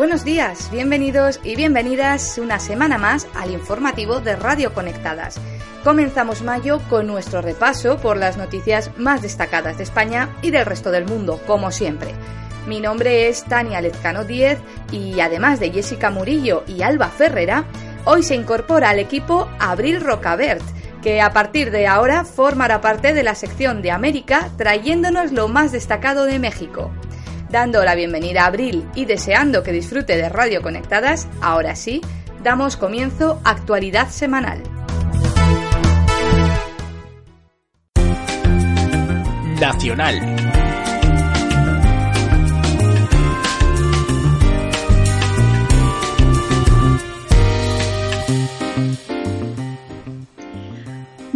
Buenos días, bienvenidos y bienvenidas una semana más al informativo de Radio Conectadas. Comenzamos mayo con nuestro repaso por las noticias más destacadas de España y del resto del mundo, como siempre. Mi nombre es Tania Lezcano Díez y además de Jessica Murillo y Alba Ferrera, hoy se incorpora al equipo Abril Rocabert, que a partir de ahora formará parte de la sección de América trayéndonos lo más destacado de México. Dando la bienvenida a Abril y deseando que disfrute de Radio Conectadas, ahora sí, damos comienzo a Actualidad Semanal. Nacional.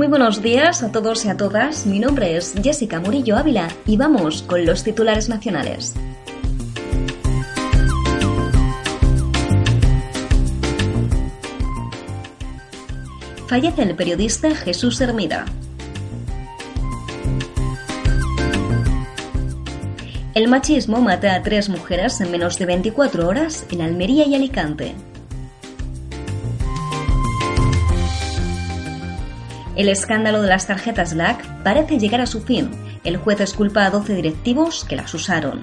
Muy buenos días a todos y a todas. Mi nombre es Jessica Murillo Ávila y vamos con los titulares nacionales. Fallece el periodista Jesús Hermida. El machismo mata a tres mujeres en menos de 24 horas en Almería y Alicante. El escándalo de las tarjetas Black parece llegar a su fin. El juez esculpa a 12 directivos que las usaron.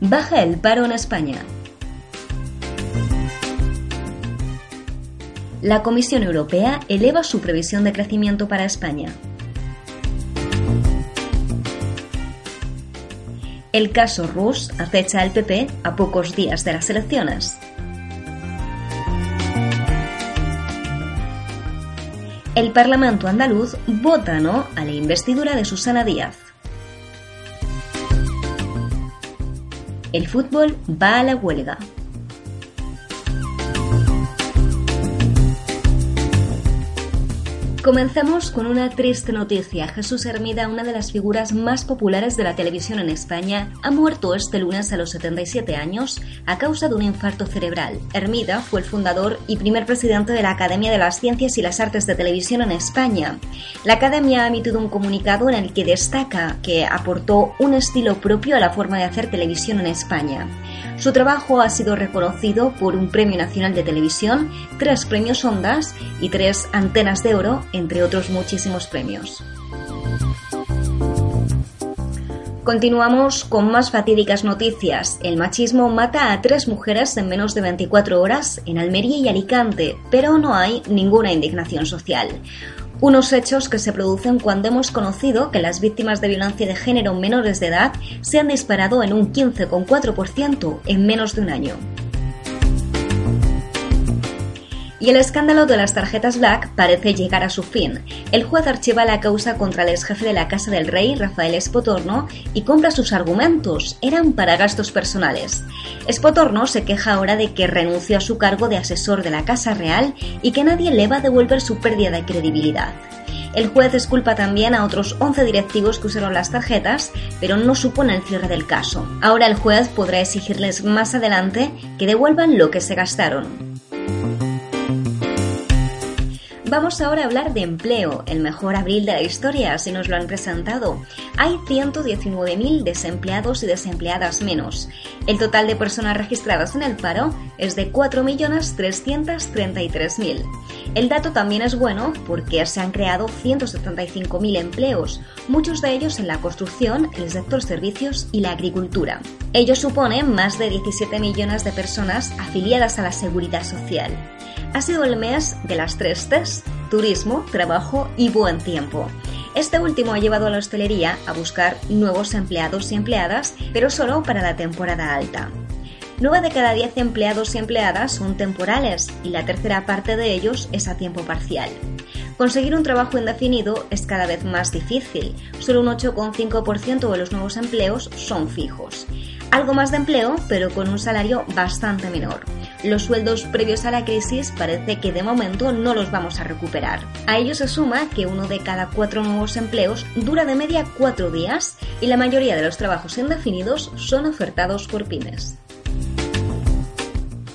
Baja el paro en España. La Comisión Europea eleva su previsión de crecimiento para España. El caso Rus acecha al PP a pocos días de las elecciones. El Parlamento andaluz vota no a la investidura de Susana Díaz. El fútbol va a la huelga. Comenzamos con una triste noticia. Jesús Hermida, una de las figuras más populares de la televisión en España, ha muerto este lunes a los 77 años a causa de un infarto cerebral. Hermida fue el fundador y primer presidente de la Academia de las Ciencias y las Artes de Televisión en España. La Academia ha emitido un comunicado en el que destaca que aportó un estilo propio a la forma de hacer televisión en España. Su trabajo ha sido reconocido por un Premio Nacional de Televisión, tres premios Ondas y tres Antenas de Oro entre otros muchísimos premios. Continuamos con más fatídicas noticias. El machismo mata a tres mujeres en menos de 24 horas en Almería y Alicante, pero no hay ninguna indignación social. Unos hechos que se producen cuando hemos conocido que las víctimas de violencia de género menores de edad se han disparado en un 15,4% en menos de un año. Y el escándalo de las tarjetas Black parece llegar a su fin. El juez archiva la causa contra el ex jefe de la Casa del Rey, Rafael Espotorno, y compra sus argumentos. Eran para gastos personales. Espotorno se queja ahora de que renunció a su cargo de asesor de la Casa Real y que nadie le va a devolver su pérdida de credibilidad. El juez esculpa también a otros 11 directivos que usaron las tarjetas, pero no supone el cierre del caso. Ahora el juez podrá exigirles más adelante que devuelvan lo que se gastaron. Vamos ahora a hablar de empleo, el mejor abril de la historia, así nos lo han presentado. Hay 119.000 desempleados y desempleadas menos. El total de personas registradas en el paro es de 4.333.000. El dato también es bueno porque se han creado 175.000 empleos, muchos de ellos en la construcción, el sector servicios y la agricultura. Ello supone más de 17 millones de personas afiliadas a la seguridad social ha sido el mes de las tres T's, turismo, trabajo y buen tiempo. Este último ha llevado a la hostelería a buscar nuevos empleados y empleadas, pero solo para la temporada alta. Nueve de cada diez empleados y empleadas son temporales y la tercera parte de ellos es a tiempo parcial. Conseguir un trabajo indefinido es cada vez más difícil, solo un 8,5% de los nuevos empleos son fijos. Algo más de empleo, pero con un salario bastante menor los sueldos previos a la crisis parece que de momento no los vamos a recuperar. A ello se suma que uno de cada cuatro nuevos empleos dura de media cuatro días y la mayoría de los trabajos indefinidos son ofertados por pymes.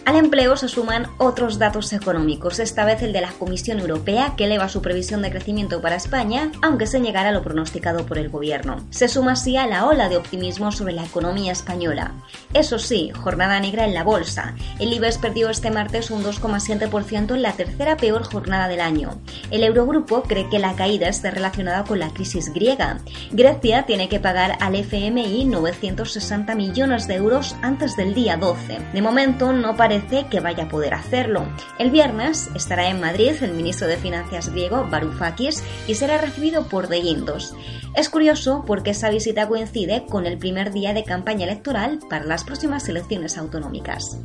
Al empleo se suman otros datos económicos, esta vez el de la Comisión Europea, que eleva su previsión de crecimiento para España, aunque se llegara a lo pronosticado por el gobierno. Se suma así a la ola de optimismo sobre la economía española. Eso sí, jornada negra en la bolsa. El IBEX perdió este martes un 2,7% en la tercera peor jornada del año. El Eurogrupo cree que la caída está relacionada con la crisis griega. Grecia tiene que pagar al FMI 960 millones de euros antes del día 12. De momento no parece que vaya a poder hacerlo. El viernes estará en Madrid el ministro de Finanzas griego Varoufakis y será recibido por De Guindos. Es curioso porque esa visita coincide con el primer día de campaña electoral para las próximas elecciones autonómicas.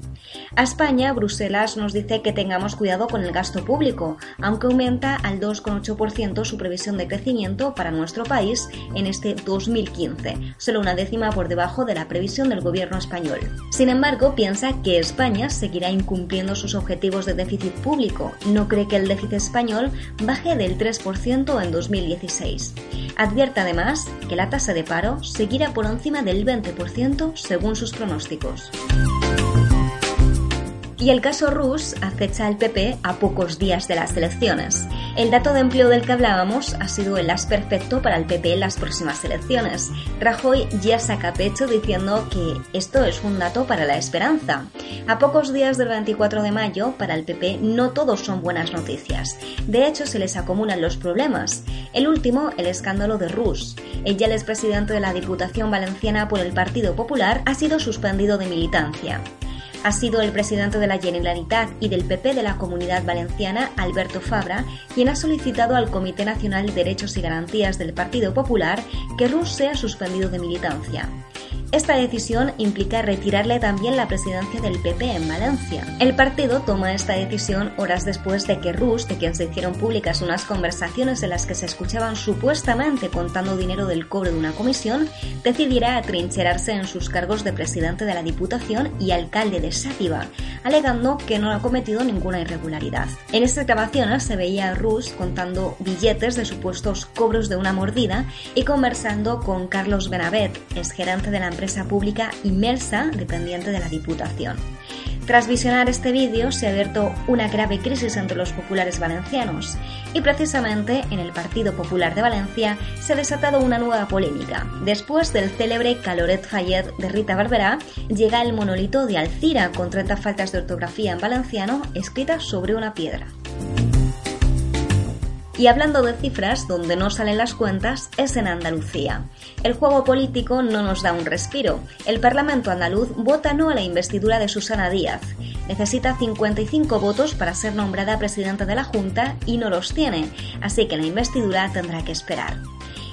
A España, Bruselas nos dice que tengamos cuidado con el gasto público, aunque aumenta al 2,8% su previsión de crecimiento para nuestro país en este 2015, solo una décima por debajo de la previsión del gobierno español. Sin embargo, piensa que España seguirá incumpliendo sus objetivos de déficit público. No cree que el déficit español baje del 3% en 2016. Advierte además que la tasa de paro seguirá por encima del 20% según sus pronósticos. Y el caso Rus acecha al PP a pocos días de las elecciones. El dato de empleo del que hablábamos ha sido el as perfecto para el PP en las próximas elecciones. Rajoy ya saca pecho diciendo que esto es un dato para la esperanza. A pocos días del 24 de mayo, para el PP no todos son buenas noticias. De hecho, se les acumulan los problemas. El último, el escándalo de Rus. El ya el presidente de la Diputación Valenciana por el Partido Popular ha sido suspendido de militancia. Ha sido el presidente de la Generalitat y del PP de la Comunidad Valenciana, Alberto Fabra, quien ha solicitado al Comité Nacional de Derechos y Garantías del Partido Popular que Rus sea suspendido de militancia. Esta decisión implica retirarle también la presidencia del PP en Valencia. El partido toma esta decisión horas después de que Rus, de quien se hicieron públicas unas conversaciones en las que se escuchaban supuestamente contando dinero del cobro de una comisión, decidiera atrincherarse en sus cargos de presidente de la Diputación y alcalde de Sátiva, alegando que no ha cometido ninguna irregularidad. En esta grabación se veía a Rus contando billetes de supuestos cobros de una mordida y conversando con Carlos Benavet, ex gerente de la empresa pública Inmersa, dependiente de la Diputación. Tras visionar este vídeo se ha abierto una grave crisis entre los populares valencianos y precisamente en el Partido Popular de Valencia se ha desatado una nueva polémica. Después del célebre Caloret Fayet de Rita Barberá, llega el monolito de Alcira con 30 faltas de ortografía en valenciano escritas sobre una piedra. Y hablando de cifras, donde no salen las cuentas es en Andalucía. El juego político no nos da un respiro. El Parlamento andaluz vota no a la investidura de Susana Díaz. Necesita 55 votos para ser nombrada presidenta de la Junta y no los tiene, así que la investidura tendrá que esperar.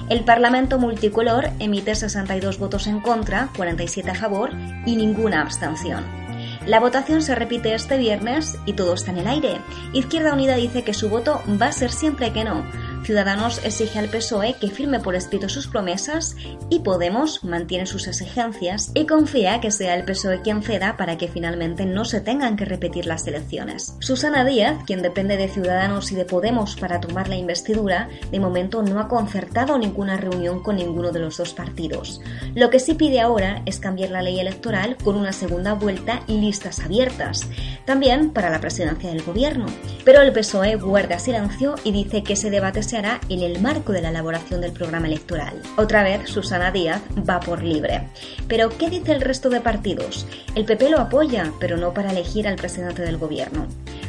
El Parlamento multicolor emite 62 votos en contra, 47 a favor y ninguna abstención. La votación se repite este viernes y todo está en el aire. Izquierda Unida dice que su voto va a ser siempre que no. Ciudadanos exige al PSOE que firme por escrito sus promesas y Podemos mantiene sus exigencias y confía que sea el PSOE quien ceda para que finalmente no se tengan que repetir las elecciones. Susana Díaz, quien depende de Ciudadanos y de Podemos para tomar la investidura, de momento no ha concertado ninguna reunión con ninguno de los dos partidos. Lo que sí pide ahora es cambiar la ley electoral con una segunda vuelta y listas abiertas, también para la presidencia del gobierno. Pero el PSOE guarda silencio y dice que ese debate se hará en el marco de la elaboración del programa electoral. Otra vez, Susana Díaz va por libre. Pero, ¿qué dice el resto de partidos? El PP lo apoya, pero no para elegir al presidente del gobierno.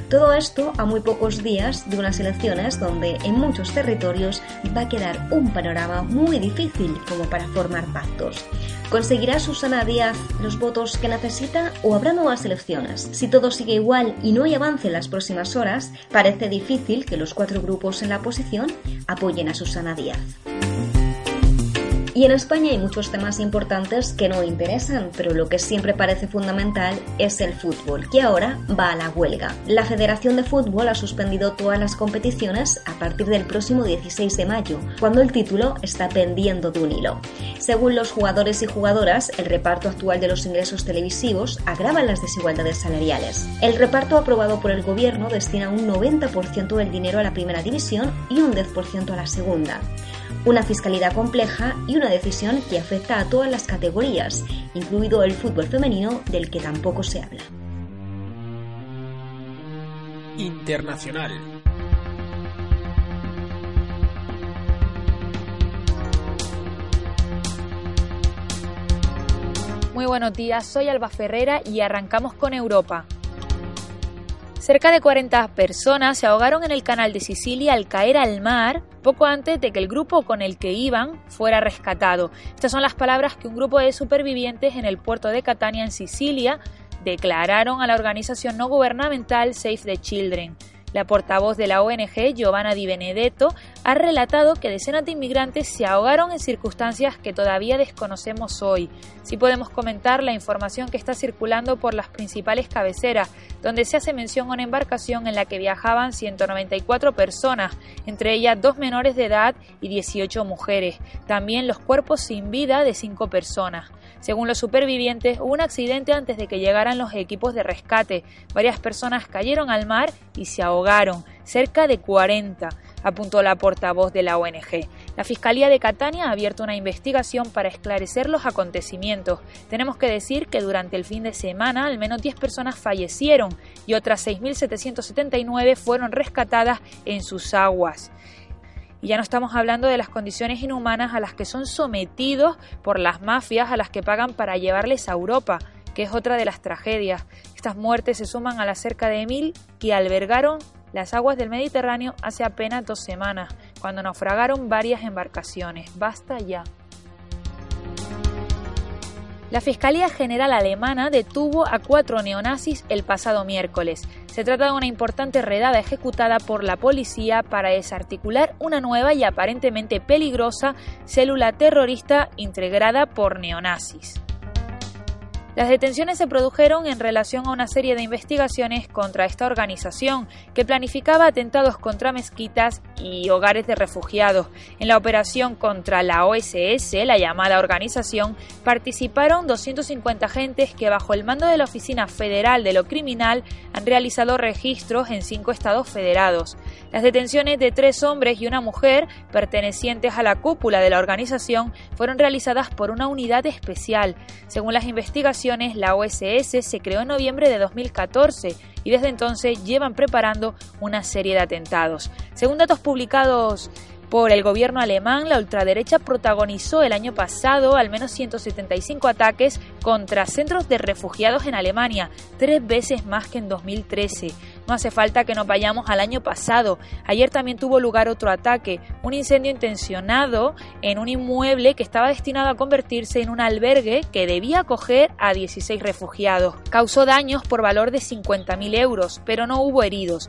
Todo esto a muy pocos días de unas elecciones donde en muchos territorios va a quedar un panorama muy difícil como para formar pactos. ¿Conseguirá Susana Díaz los votos que necesita o habrá nuevas elecciones? Si todo sigue igual y no hay avance en las próximas horas, parece difícil que los cuatro grupos en la oposición apoyen a Susana Díaz. Y en España hay muchos temas importantes que no interesan, pero lo que siempre parece fundamental es el fútbol, que ahora va a la huelga. La Federación de Fútbol ha suspendido todas las competiciones a partir del próximo 16 de mayo, cuando el título está pendiendo de un hilo. Según los jugadores y jugadoras, el reparto actual de los ingresos televisivos agrava las desigualdades salariales. El reparto aprobado por el gobierno destina un 90% del dinero a la primera división y un 10% a la segunda una fiscalidad compleja y una decisión que afecta a todas las categorías, incluido el fútbol femenino del que tampoco se habla. Internacional. Muy buenos días, soy Alba Ferrera y arrancamos con Europa. Cerca de 40 personas se ahogaron en el canal de Sicilia al caer al mar poco antes de que el grupo con el que iban fuera rescatado. Estas son las palabras que un grupo de supervivientes en el puerto de Catania, en Sicilia, declararon a la organización no gubernamental Save the Children. La portavoz de la ONG, Giovanna Di Benedetto, ha relatado que decenas de inmigrantes se ahogaron en circunstancias que todavía desconocemos hoy. Si podemos comentar la información que está circulando por las principales cabeceras, donde se hace mención a una embarcación en la que viajaban 194 personas, entre ellas dos menores de edad y 18 mujeres. También los cuerpos sin vida de cinco personas. Según los supervivientes, hubo un accidente antes de que llegaran los equipos de rescate. Varias personas cayeron al mar y se ahogaron, cerca de 40, apuntó la portavoz de la ONG. La Fiscalía de Catania ha abierto una investigación para esclarecer los acontecimientos. Tenemos que decir que durante el fin de semana al menos 10 personas fallecieron y otras 6.779 fueron rescatadas en sus aguas. Y ya no estamos hablando de las condiciones inhumanas a las que son sometidos por las mafias a las que pagan para llevarles a Europa, que es otra de las tragedias. Estas muertes se suman a las cerca de mil que albergaron las aguas del Mediterráneo hace apenas dos semanas, cuando naufragaron varias embarcaciones. Basta ya. La Fiscalía General Alemana detuvo a cuatro neonazis el pasado miércoles. Se trata de una importante redada ejecutada por la policía para desarticular una nueva y aparentemente peligrosa célula terrorista integrada por neonazis. Las detenciones se produjeron en relación a una serie de investigaciones contra esta organización que planificaba atentados contra mezquitas y hogares de refugiados. En la operación contra la OSS, la llamada organización, participaron 250 agentes que bajo el mando de la Oficina Federal de lo Criminal han realizado registros en cinco estados federados. Las detenciones de tres hombres y una mujer pertenecientes a la cúpula de la organización fueron realizadas por una unidad especial. Según las investigaciones, la OSS se creó en noviembre de 2014 y desde entonces llevan preparando una serie de atentados. Según datos publicados por el gobierno alemán, la ultraderecha protagonizó el año pasado al menos 175 ataques contra centros de refugiados en Alemania, tres veces más que en 2013. No hace falta que nos vayamos al año pasado. Ayer también tuvo lugar otro ataque, un incendio intencionado en un inmueble que estaba destinado a convertirse en un albergue que debía acoger a 16 refugiados. Causó daños por valor de 50.000 euros, pero no hubo heridos.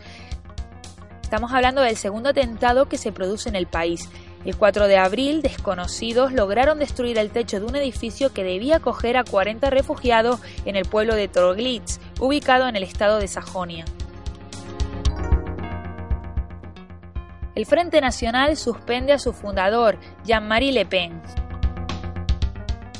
Estamos hablando del segundo atentado que se produce en el país. El 4 de abril, desconocidos lograron destruir el techo de un edificio que debía acoger a 40 refugiados en el pueblo de Torglitz, ubicado en el estado de Sajonia. El Frente Nacional suspende a su fundador, Jean-Marie Le Pen.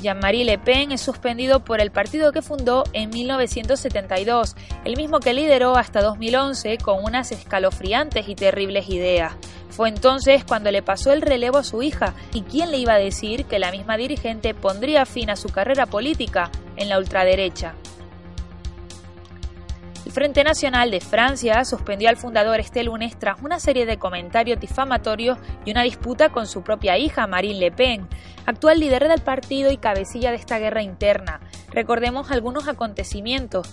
Jean-Marie Le Pen es suspendido por el partido que fundó en 1972, el mismo que lideró hasta 2011 con unas escalofriantes y terribles ideas. Fue entonces cuando le pasó el relevo a su hija, y quién le iba a decir que la misma dirigente pondría fin a su carrera política en la ultraderecha. El Frente Nacional de Francia suspendió al fundador este lunes tras una serie de comentarios difamatorios y una disputa con su propia hija, Marine Le Pen, actual líder del partido y cabecilla de esta guerra interna. Recordemos algunos acontecimientos.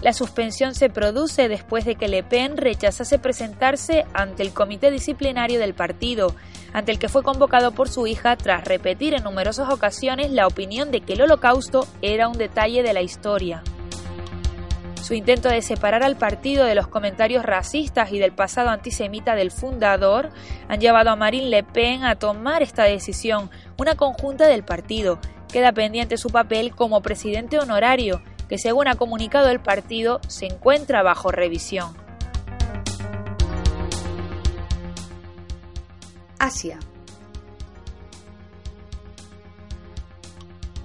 La suspensión se produce después de que Le Pen rechazase presentarse ante el comité disciplinario del partido, ante el que fue convocado por su hija tras repetir en numerosas ocasiones la opinión de que el holocausto era un detalle de la historia. Su intento de separar al partido de los comentarios racistas y del pasado antisemita del fundador han llevado a Marine Le Pen a tomar esta decisión, una conjunta del partido. Queda pendiente su papel como presidente honorario, que según ha comunicado el partido se encuentra bajo revisión. Asia.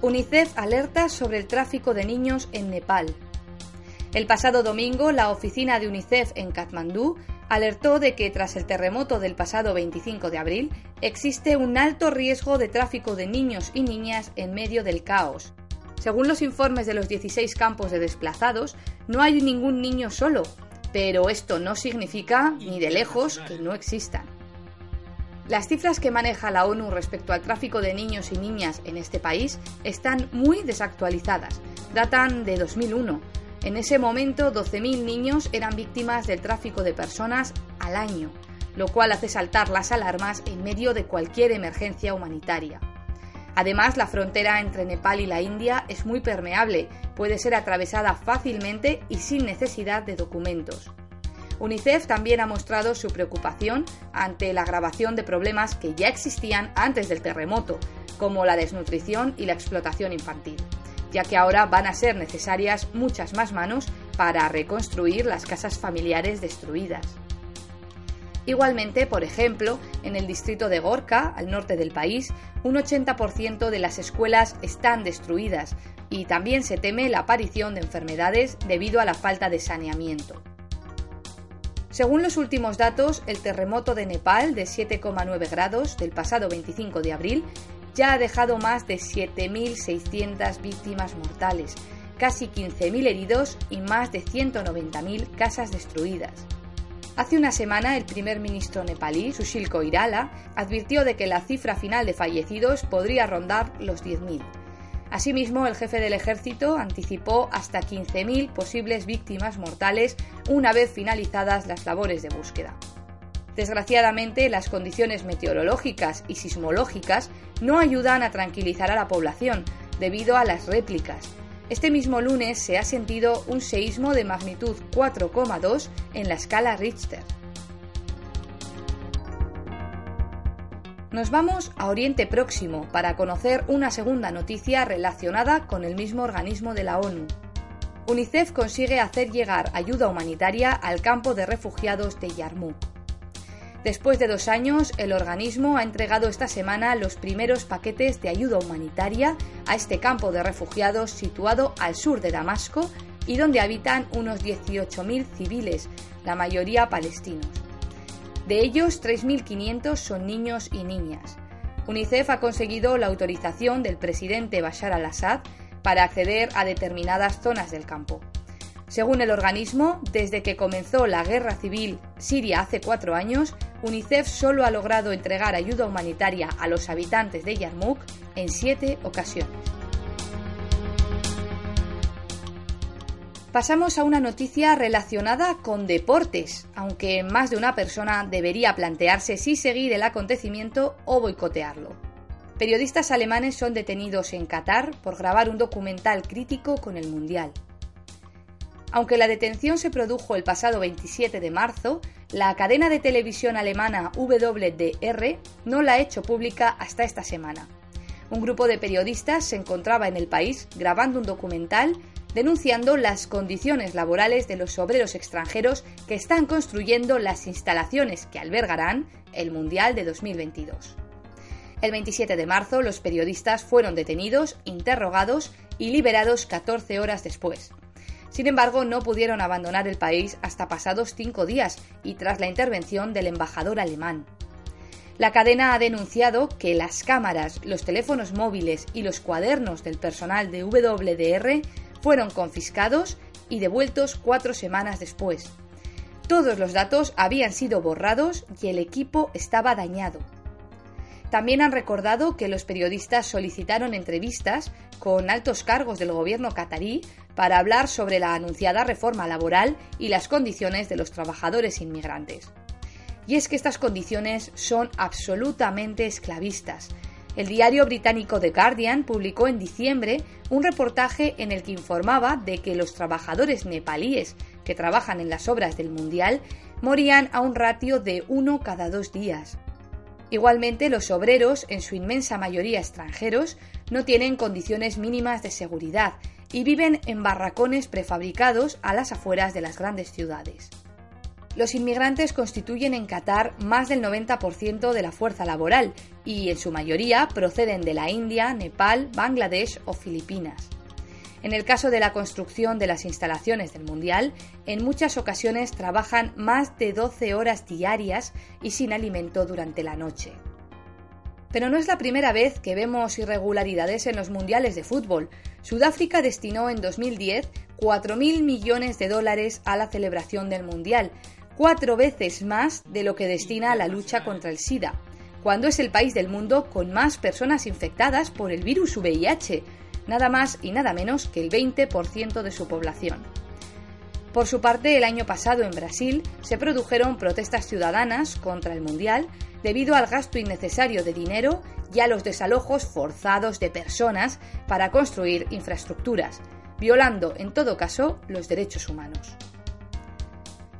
UNICEF alerta sobre el tráfico de niños en Nepal. El pasado domingo, la oficina de UNICEF en Katmandú alertó de que tras el terremoto del pasado 25 de abril existe un alto riesgo de tráfico de niños y niñas en medio del caos. Según los informes de los 16 campos de desplazados, no hay ningún niño solo, pero esto no significa, ni de lejos, que no existan. Las cifras que maneja la ONU respecto al tráfico de niños y niñas en este país están muy desactualizadas, datan de 2001 en ese momento, 12.000 niños eran víctimas del tráfico de personas al año, lo cual hace saltar las alarmas en medio de cualquier emergencia humanitaria. Además, la frontera entre Nepal y la India es muy permeable, puede ser atravesada fácilmente y sin necesidad de documentos. UNICEF también ha mostrado su preocupación ante la agravación de problemas que ya existían antes del terremoto, como la desnutrición y la explotación infantil ya que ahora van a ser necesarias muchas más manos para reconstruir las casas familiares destruidas. Igualmente, por ejemplo, en el distrito de Gorka, al norte del país, un 80% de las escuelas están destruidas y también se teme la aparición de enfermedades debido a la falta de saneamiento. Según los últimos datos, el terremoto de Nepal de 7,9 grados del pasado 25 de abril ya ha dejado más de 7.600 víctimas mortales, casi 15.000 heridos y más de 190.000 casas destruidas. Hace una semana, el primer ministro nepalí, Sushil Koirala, advirtió de que la cifra final de fallecidos podría rondar los 10.000. Asimismo, el jefe del ejército anticipó hasta 15.000 posibles víctimas mortales una vez finalizadas las labores de búsqueda. Desgraciadamente, las condiciones meteorológicas y sismológicas no ayudan a tranquilizar a la población debido a las réplicas. Este mismo lunes se ha sentido un seísmo de magnitud 4,2 en la escala Richter. Nos vamos a Oriente Próximo para conocer una segunda noticia relacionada con el mismo organismo de la ONU. UNICEF consigue hacer llegar ayuda humanitaria al campo de refugiados de Yarmouk. Después de dos años, el organismo ha entregado esta semana los primeros paquetes de ayuda humanitaria a este campo de refugiados situado al sur de Damasco y donde habitan unos 18.000 civiles, la mayoría palestinos. De ellos, 3.500 son niños y niñas. UNICEF ha conseguido la autorización del presidente Bashar al-Assad para acceder a determinadas zonas del campo. Según el organismo, desde que comenzó la guerra civil siria hace cuatro años, UNICEF solo ha logrado entregar ayuda humanitaria a los habitantes de Yarmouk en siete ocasiones. Pasamos a una noticia relacionada con deportes, aunque más de una persona debería plantearse si seguir el acontecimiento o boicotearlo. Periodistas alemanes son detenidos en Qatar por grabar un documental crítico con el Mundial. Aunque la detención se produjo el pasado 27 de marzo, la cadena de televisión alemana WDR no la ha hecho pública hasta esta semana. Un grupo de periodistas se encontraba en el país grabando un documental denunciando las condiciones laborales de los obreros extranjeros que están construyendo las instalaciones que albergarán el Mundial de 2022. El 27 de marzo los periodistas fueron detenidos, interrogados y liberados 14 horas después. Sin embargo, no pudieron abandonar el país hasta pasados cinco días y tras la intervención del embajador alemán. La cadena ha denunciado que las cámaras, los teléfonos móviles y los cuadernos del personal de WDR fueron confiscados y devueltos cuatro semanas después. Todos los datos habían sido borrados y el equipo estaba dañado. También han recordado que los periodistas solicitaron entrevistas con altos cargos del gobierno catarí para hablar sobre la anunciada reforma laboral y las condiciones de los trabajadores inmigrantes. Y es que estas condiciones son absolutamente esclavistas. El diario británico The Guardian publicó en diciembre un reportaje en el que informaba de que los trabajadores nepalíes que trabajan en las obras del Mundial morían a un ratio de uno cada dos días. Igualmente, los obreros, en su inmensa mayoría extranjeros, no tienen condiciones mínimas de seguridad y viven en barracones prefabricados a las afueras de las grandes ciudades. Los inmigrantes constituyen en Qatar más del 90% de la fuerza laboral y en su mayoría proceden de la India, Nepal, Bangladesh o Filipinas. En el caso de la construcción de las instalaciones del Mundial, en muchas ocasiones trabajan más de 12 horas diarias y sin alimento durante la noche. Pero no es la primera vez que vemos irregularidades en los mundiales de fútbol. Sudáfrica destinó en 2010 4.000 millones de dólares a la celebración del Mundial, cuatro veces más de lo que destina a la lucha contra el SIDA, cuando es el país del mundo con más personas infectadas por el virus VIH, nada más y nada menos que el 20% de su población. Por su parte, el año pasado en Brasil se produjeron protestas ciudadanas contra el Mundial debido al gasto innecesario de dinero y a los desalojos forzados de personas para construir infraestructuras, violando en todo caso los derechos humanos.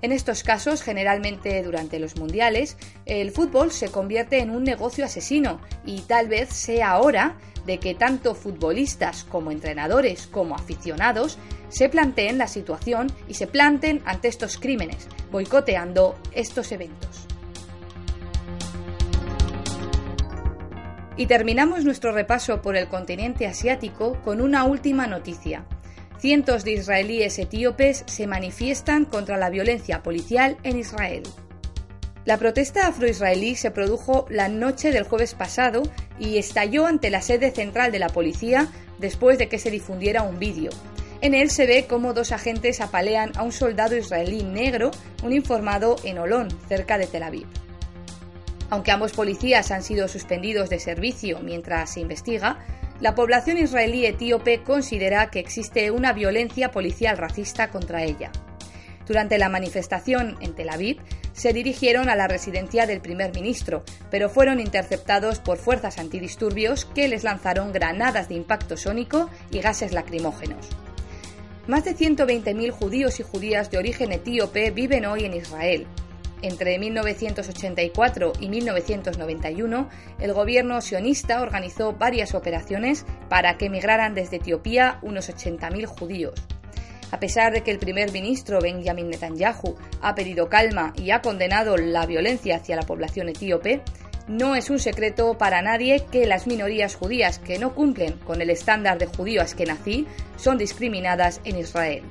En estos casos, generalmente durante los mundiales, el fútbol se convierte en un negocio asesino y tal vez sea hora de que tanto futbolistas como entrenadores como aficionados se planteen la situación y se planten ante estos crímenes, boicoteando estos eventos. Y terminamos nuestro repaso por el continente asiático con una última noticia. Cientos de israelíes etíopes se manifiestan contra la violencia policial en Israel. La protesta afroisraelí se produjo la noche del jueves pasado y estalló ante la sede central de la policía después de que se difundiera un vídeo. En él se ve cómo dos agentes apalean a un soldado israelí negro, un informado en Olón, cerca de Tel Aviv. Aunque ambos policías han sido suspendidos de servicio mientras se investiga, la población israelí etíope considera que existe una violencia policial racista contra ella. Durante la manifestación en Tel Aviv, se dirigieron a la residencia del primer ministro, pero fueron interceptados por fuerzas antidisturbios que les lanzaron granadas de impacto sónico y gases lacrimógenos. Más de 120.000 judíos y judías de origen etíope viven hoy en Israel, entre 1984 y 1991, el gobierno sionista organizó varias operaciones para que emigraran desde Etiopía unos 80.000 judíos. A pesar de que el primer ministro Benjamin Netanyahu ha pedido calma y ha condenado la violencia hacia la población etíope, no es un secreto para nadie que las minorías judías que no cumplen con el estándar de judío askenazí son discriminadas en Israel.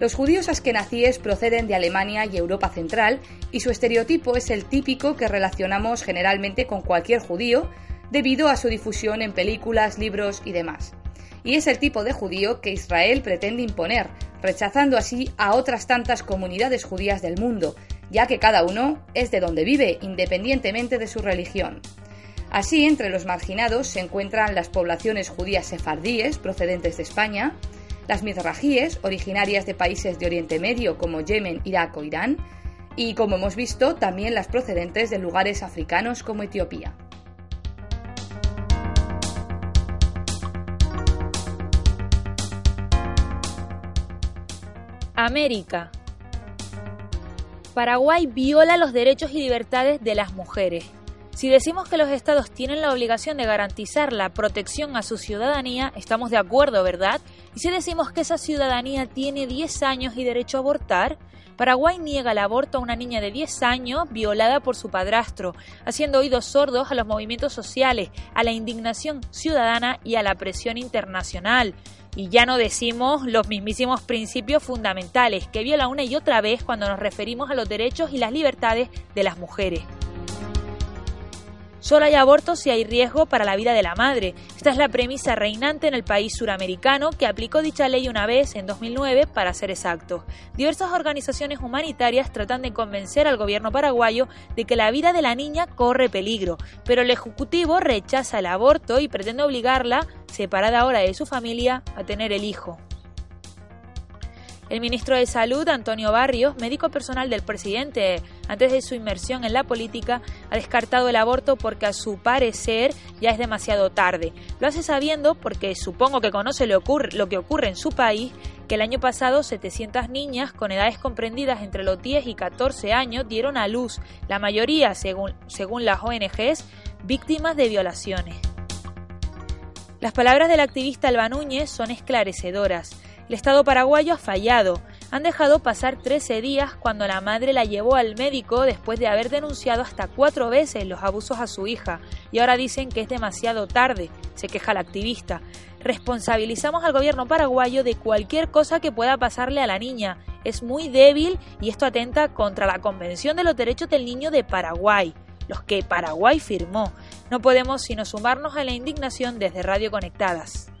Los judíos askenazíes proceden de Alemania y Europa Central y su estereotipo es el típico que relacionamos generalmente con cualquier judío debido a su difusión en películas, libros y demás. Y es el tipo de judío que Israel pretende imponer, rechazando así a otras tantas comunidades judías del mundo, ya que cada uno es de donde vive, independientemente de su religión. Así, entre los marginados se encuentran las poblaciones judías sefardíes procedentes de España, las mizrajíes, originarias de países de Oriente Medio como Yemen, Irak o Irán, y como hemos visto, también las procedentes de lugares africanos como Etiopía. América. Paraguay viola los derechos y libertades de las mujeres. Si decimos que los estados tienen la obligación de garantizar la protección a su ciudadanía, estamos de acuerdo, ¿verdad? ¿Y si decimos que esa ciudadanía tiene 10 años y derecho a abortar? Paraguay niega el aborto a una niña de 10 años violada por su padrastro, haciendo oídos sordos a los movimientos sociales, a la indignación ciudadana y a la presión internacional. Y ya no decimos los mismísimos principios fundamentales que viola una y otra vez cuando nos referimos a los derechos y las libertades de las mujeres. Solo hay aborto si hay riesgo para la vida de la madre. Esta es la premisa reinante en el país suramericano que aplicó dicha ley una vez en 2009 para ser exacto. Diversas organizaciones humanitarias tratan de convencer al gobierno paraguayo de que la vida de la niña corre peligro, pero el Ejecutivo rechaza el aborto y pretende obligarla, separada ahora de su familia, a tener el hijo. El ministro de Salud, Antonio Barrios, médico personal del presidente, antes de su inmersión en la política, ha descartado el aborto porque a su parecer ya es demasiado tarde. Lo hace sabiendo porque supongo que conoce lo, que ocurre en su país, que el año pasado 700 niñas con edades comprendidas entre los 10 y 14 años dieron a luz, la mayoría, según, según las ONGs, víctimas de violaciones. Las palabras del activista Alba Núñez son esclarecedoras. El Estado paraguayo ha fallado. Han dejado pasar 13 días cuando la madre la llevó al médico después de haber denunciado hasta cuatro veces los abusos a su hija. Y ahora dicen que es demasiado tarde, se queja el activista. Responsabilizamos al gobierno paraguayo de cualquier cosa que pueda pasarle a la niña. Es muy débil y esto atenta contra la Convención de los Derechos del Niño de Paraguay, los que Paraguay firmó. No podemos sino sumarnos a la indignación desde Radio Conectadas.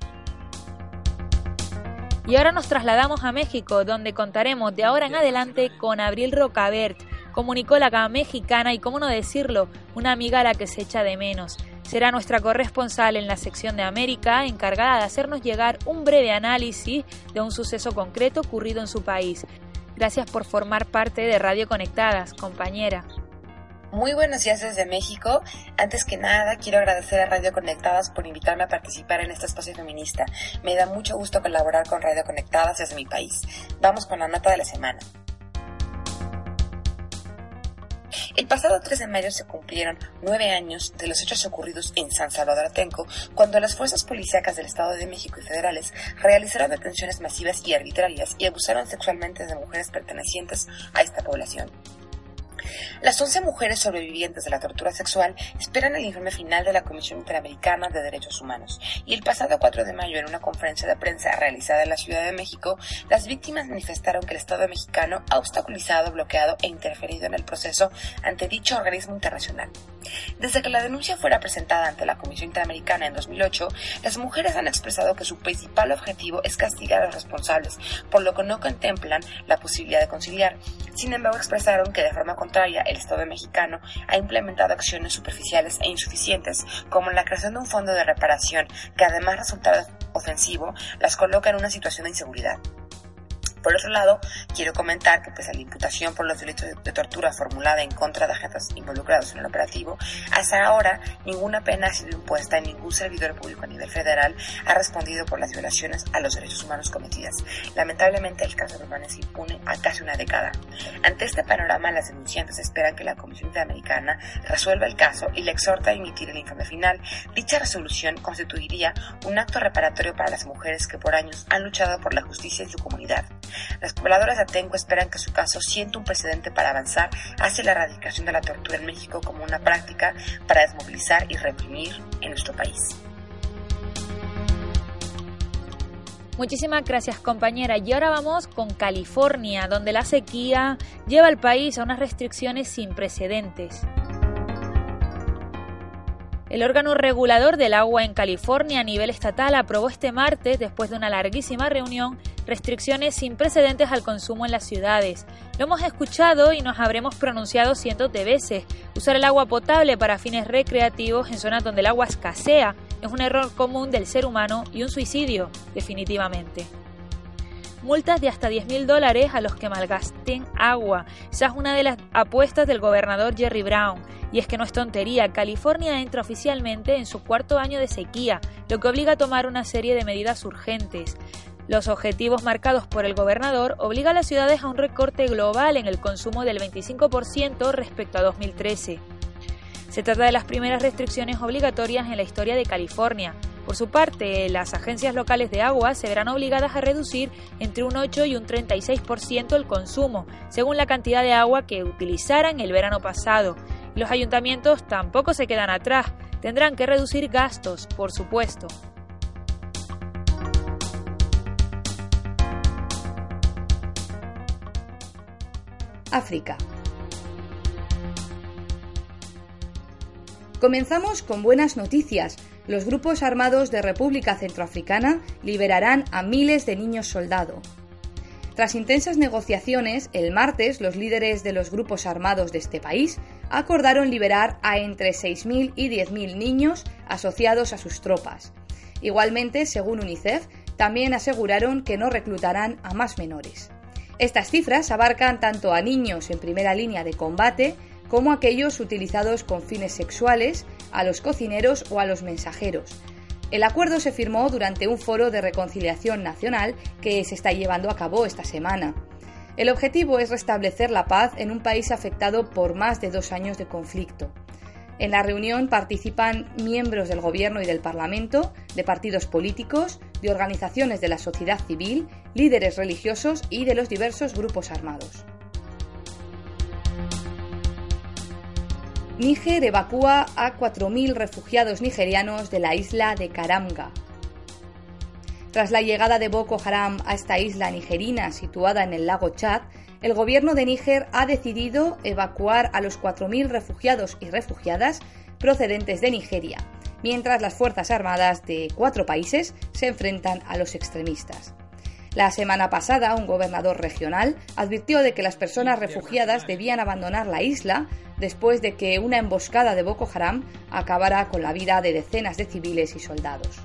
Y ahora nos trasladamos a México, donde contaremos de ahora en adelante con Abril Rocabert, comunicóloga mexicana y, cómo no decirlo, una amiga a la que se echa de menos. Será nuestra corresponsal en la sección de América, encargada de hacernos llegar un breve análisis de un suceso concreto ocurrido en su país. Gracias por formar parte de Radio Conectadas, compañera. Muy buenos días desde México. Antes que nada, quiero agradecer a Radio Conectadas por invitarme a participar en este espacio feminista. Me da mucho gusto colaborar con Radio Conectadas desde mi país. Vamos con la nota de la semana. El pasado 3 de mayo se cumplieron nueve años de los hechos ocurridos en San Salvador Atenco, cuando las fuerzas policíacas del Estado de México y federales realizaron detenciones masivas y arbitrarias y abusaron sexualmente de mujeres pertenecientes a esta población. Las 11 mujeres sobrevivientes de la tortura sexual esperan el informe final de la Comisión Interamericana de Derechos Humanos y el pasado 4 de mayo en una conferencia de prensa realizada en la Ciudad de México, las víctimas manifestaron que el Estado mexicano ha obstaculizado, bloqueado e interferido en el proceso ante dicho organismo internacional. Desde que la denuncia fuera presentada ante la Comisión Interamericana en 2008, las mujeres han expresado que su principal objetivo es castigar a los responsables, por lo que no contemplan la posibilidad de conciliar. Sin embargo, expresaron que de forma contraria el Estado mexicano ha implementado acciones superficiales e insuficientes, como la creación de un fondo de reparación que además resultado ofensivo las coloca en una situación de inseguridad. Por otro lado, quiero comentar que pese a la imputación por los delitos de tortura formulada en contra de agentes involucrados en el operativo, hasta ahora ninguna pena ha sido impuesta y ningún servidor público a nivel federal ha respondido por las violaciones a los derechos humanos cometidas. Lamentablemente el caso permanece impune a casi una década. Ante este panorama, las denunciantes esperan que la Comisión Interamericana resuelva el caso y le exhorta a emitir el informe final. Dicha resolución constituiría un acto reparatorio para las mujeres que por años han luchado por la justicia en su comunidad. Las pobladoras de Atenco esperan que su caso sienta un precedente para avanzar hacia la erradicación de la tortura en México como una práctica para desmovilizar y reprimir en nuestro país. Muchísimas gracias compañera. Y ahora vamos con California, donde la sequía lleva al país a unas restricciones sin precedentes. El órgano regulador del agua en California a nivel estatal aprobó este martes, después de una larguísima reunión, restricciones sin precedentes al consumo en las ciudades. Lo hemos escuchado y nos habremos pronunciado cientos de veces. Usar el agua potable para fines recreativos en zonas donde el agua escasea es un error común del ser humano y un suicidio, definitivamente multas de hasta 10 mil dólares a los que malgasten agua. Esa es una de las apuestas del gobernador Jerry Brown. Y es que no es tontería, California entra oficialmente en su cuarto año de sequía, lo que obliga a tomar una serie de medidas urgentes. Los objetivos marcados por el gobernador obligan a las ciudades a un recorte global en el consumo del 25% respecto a 2013. Se trata de las primeras restricciones obligatorias en la historia de California, Por su parte, las agencias locales de agua se verán obligadas a reducir entre un 8 y un 36% el consumo, según la cantidad de agua que utilizaran el verano pasado. Los ayuntamientos tampoco se quedan atrás, tendrán que reducir gastos, por supuesto. África. Comenzamos con buenas noticias. Los grupos armados de República Centroafricana liberarán a miles de niños soldado. Tras intensas negociaciones, el martes los líderes de los grupos armados de este país acordaron liberar a entre 6.000 y 10.000 niños asociados a sus tropas. Igualmente, según UNICEF, también aseguraron que no reclutarán a más menores. Estas cifras abarcan tanto a niños en primera línea de combate como a aquellos utilizados con fines sexuales, a los cocineros o a los mensajeros. El acuerdo se firmó durante un foro de reconciliación nacional que se está llevando a cabo esta semana. El objetivo es restablecer la paz en un país afectado por más de dos años de conflicto. En la reunión participan miembros del Gobierno y del Parlamento, de partidos políticos, de organizaciones de la sociedad civil, líderes religiosos y de los diversos grupos armados. Níger evacúa a 4.000 refugiados nigerianos de la isla de Karamga. Tras la llegada de Boko Haram a esta isla nigerina situada en el lago Chad, el gobierno de Níger ha decidido evacuar a los 4.000 refugiados y refugiadas procedentes de Nigeria, mientras las Fuerzas Armadas de cuatro países se enfrentan a los extremistas. La semana pasada, un gobernador regional advirtió de que las personas refugiadas debían abandonar la isla después de que una emboscada de Boko Haram acabara con la vida de decenas de civiles y soldados.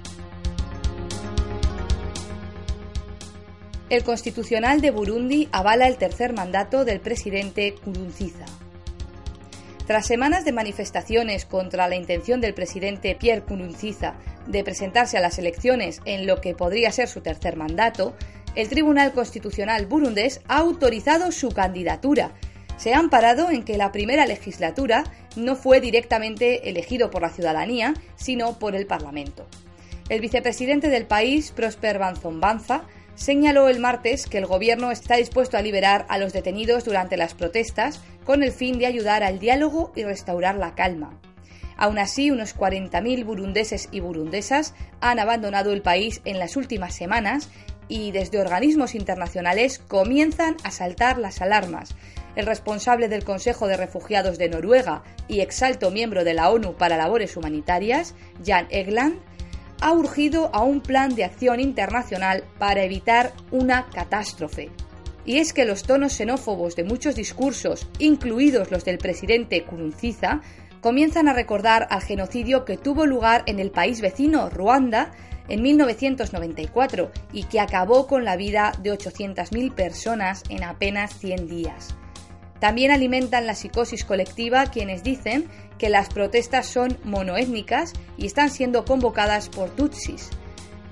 El Constitucional de Burundi avala el tercer mandato del presidente Nkurunziza. Tras semanas de manifestaciones contra la intención del presidente Pierre Nkurunziza de presentarse a las elecciones en lo que podría ser su tercer mandato, el Tribunal Constitucional burundés ha autorizado su candidatura. Se ha amparado en que la primera legislatura no fue directamente elegido por la ciudadanía, sino por el Parlamento. El vicepresidente del país, Prosper Banzonbanza, señaló el martes que el gobierno está dispuesto a liberar a los detenidos durante las protestas con el fin de ayudar al diálogo y restaurar la calma. Aún así, unos 40.000 burundeses y burundesas han abandonado el país en las últimas semanas y desde organismos internacionales comienzan a saltar las alarmas. El responsable del Consejo de Refugiados de Noruega y exalto miembro de la ONU para Labores Humanitarias, Jan Egland, ha urgido a un plan de acción internacional para evitar una catástrofe. Y es que los tonos xenófobos de muchos discursos, incluidos los del presidente Kurunziza, comienzan a recordar al genocidio que tuvo lugar en el país vecino, Ruanda, en 1994 y que acabó con la vida de 800.000 personas en apenas 100 días. También alimentan la psicosis colectiva quienes dicen que las protestas son monoétnicas y están siendo convocadas por Tutsis.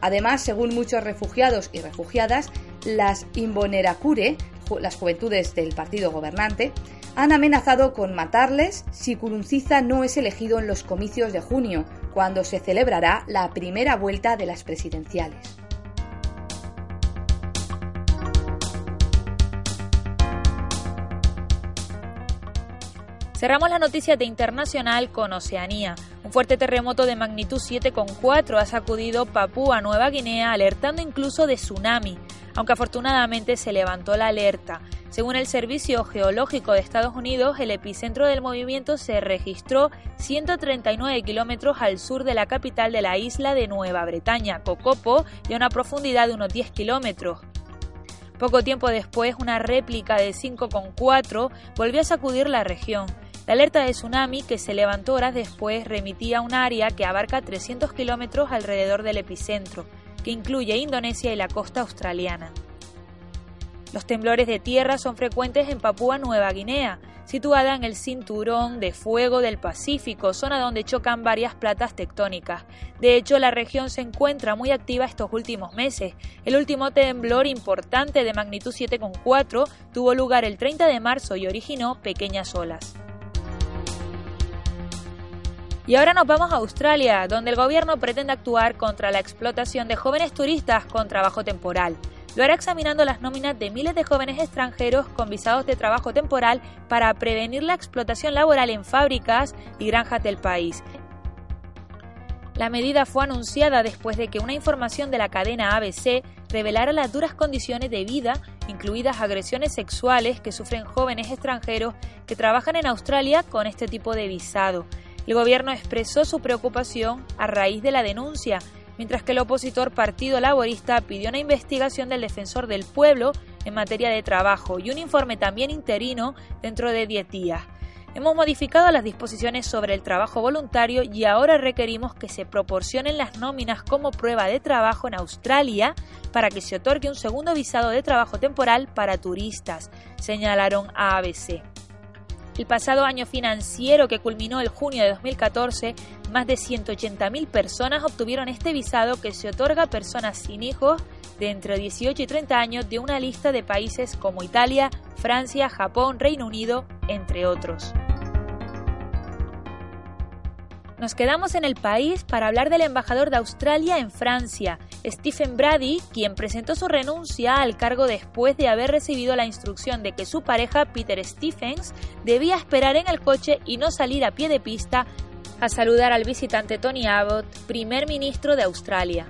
Además, según muchos refugiados y refugiadas, las Imbonerakure, las juventudes del partido gobernante, han amenazado con matarles si Kurunziza no es elegido en los comicios de junio, cuando se celebrará la primera vuelta de las presidenciales. Cerramos la noticia de internacional con Oceanía. Un fuerte terremoto de magnitud 7,4 ha sacudido Papúa Nueva Guinea, alertando incluso de tsunami, aunque afortunadamente se levantó la alerta. Según el Servicio Geológico de Estados Unidos, el epicentro del movimiento se registró 139 kilómetros al sur de la capital de la isla de Nueva Bretaña, Cocopo, y a una profundidad de unos 10 kilómetros. Poco tiempo después, una réplica de 5,4 volvió a sacudir la región. La alerta de tsunami, que se levantó horas después, remitía a un área que abarca 300 kilómetros alrededor del epicentro, que incluye Indonesia y la costa australiana. Los temblores de tierra son frecuentes en Papúa Nueva Guinea, situada en el cinturón de fuego del Pacífico, zona donde chocan varias platas tectónicas. De hecho, la región se encuentra muy activa estos últimos meses. El último temblor importante de magnitud 7,4 tuvo lugar el 30 de marzo y originó pequeñas olas. Y ahora nos vamos a Australia, donde el gobierno pretende actuar contra la explotación de jóvenes turistas con trabajo temporal. Lo hará examinando las nóminas de miles de jóvenes extranjeros con visados de trabajo temporal para prevenir la explotación laboral en fábricas y granjas del país. La medida fue anunciada después de que una información de la cadena ABC revelara las duras condiciones de vida, incluidas agresiones sexuales que sufren jóvenes extranjeros que trabajan en Australia con este tipo de visado. El gobierno expresó su preocupación a raíz de la denuncia, mientras que el opositor Partido Laborista pidió una investigación del defensor del pueblo en materia de trabajo y un informe también interino dentro de 10 días. Hemos modificado las disposiciones sobre el trabajo voluntario y ahora requerimos que se proporcionen las nóminas como prueba de trabajo en Australia para que se otorgue un segundo visado de trabajo temporal para turistas, señalaron a ABC. El pasado año financiero que culminó el junio de 2014, más de 180.000 personas obtuvieron este visado que se otorga a personas sin hijos de entre 18 y 30 años de una lista de países como Italia, Francia, Japón, Reino Unido, entre otros. Nos quedamos en el país para hablar del embajador de Australia en Francia, Stephen Brady, quien presentó su renuncia al cargo después de haber recibido la instrucción de que su pareja, Peter Stephens, debía esperar en el coche y no salir a pie de pista a saludar al visitante Tony Abbott, primer ministro de Australia.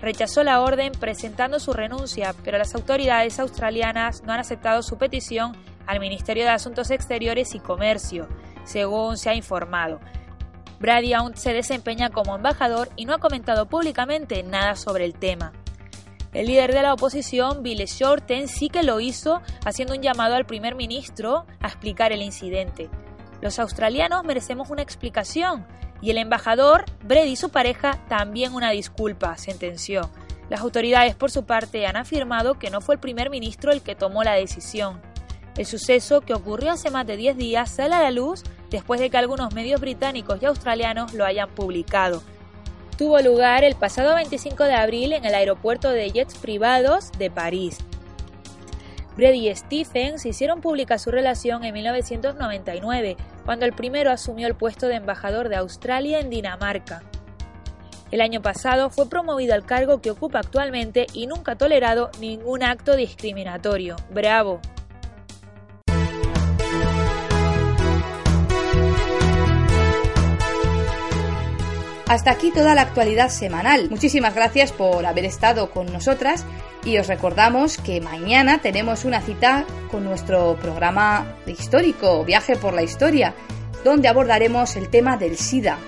Rechazó la orden presentando su renuncia, pero las autoridades australianas no han aceptado su petición al Ministerio de Asuntos Exteriores y Comercio, según se ha informado. Brady aún se desempeña como embajador y no ha comentado públicamente nada sobre el tema. El líder de la oposición, Bill Shorten, sí que lo hizo, haciendo un llamado al primer ministro a explicar el incidente. Los australianos merecemos una explicación y el embajador, Brady y su pareja, también una disculpa, sentenció. Las autoridades, por su parte, han afirmado que no fue el primer ministro el que tomó la decisión. El suceso, que ocurrió hace más de 10 días, sale a la luz después de que algunos medios británicos y australianos lo hayan publicado. Tuvo lugar el pasado 25 de abril en el aeropuerto de jets privados de París. Brady y Stephens hicieron pública su relación en 1999, cuando el primero asumió el puesto de embajador de Australia en Dinamarca. El año pasado fue promovido al cargo que ocupa actualmente y nunca ha tolerado ningún acto discriminatorio. ¡Bravo! Hasta aquí toda la actualidad semanal. Muchísimas gracias por haber estado con nosotras y os recordamos que mañana tenemos una cita con nuestro programa histórico, Viaje por la Historia, donde abordaremos el tema del SIDA.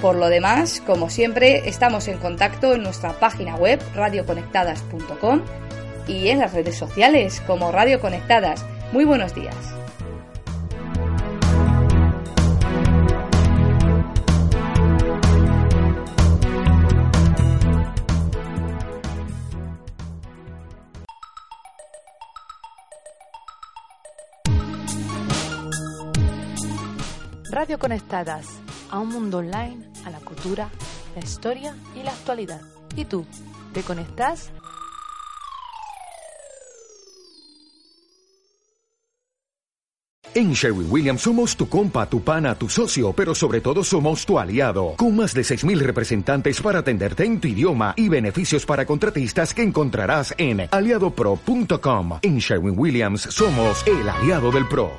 Por lo demás, como siempre, estamos en contacto en nuestra página web radioconectadas.com y en las redes sociales como Radio Conectadas. Muy buenos días. Conectadas, a un mundo online, a la cultura, la historia y la actualidad. ¿Y tú, te conectas? En Sherwin Williams somos tu compa, tu pana, tu socio, pero sobre todo somos tu aliado, con más de 6.000 representantes para atenderte en tu idioma y beneficios para contratistas que encontrarás en aliadopro.com. En Sherwin Williams somos el aliado del PRO.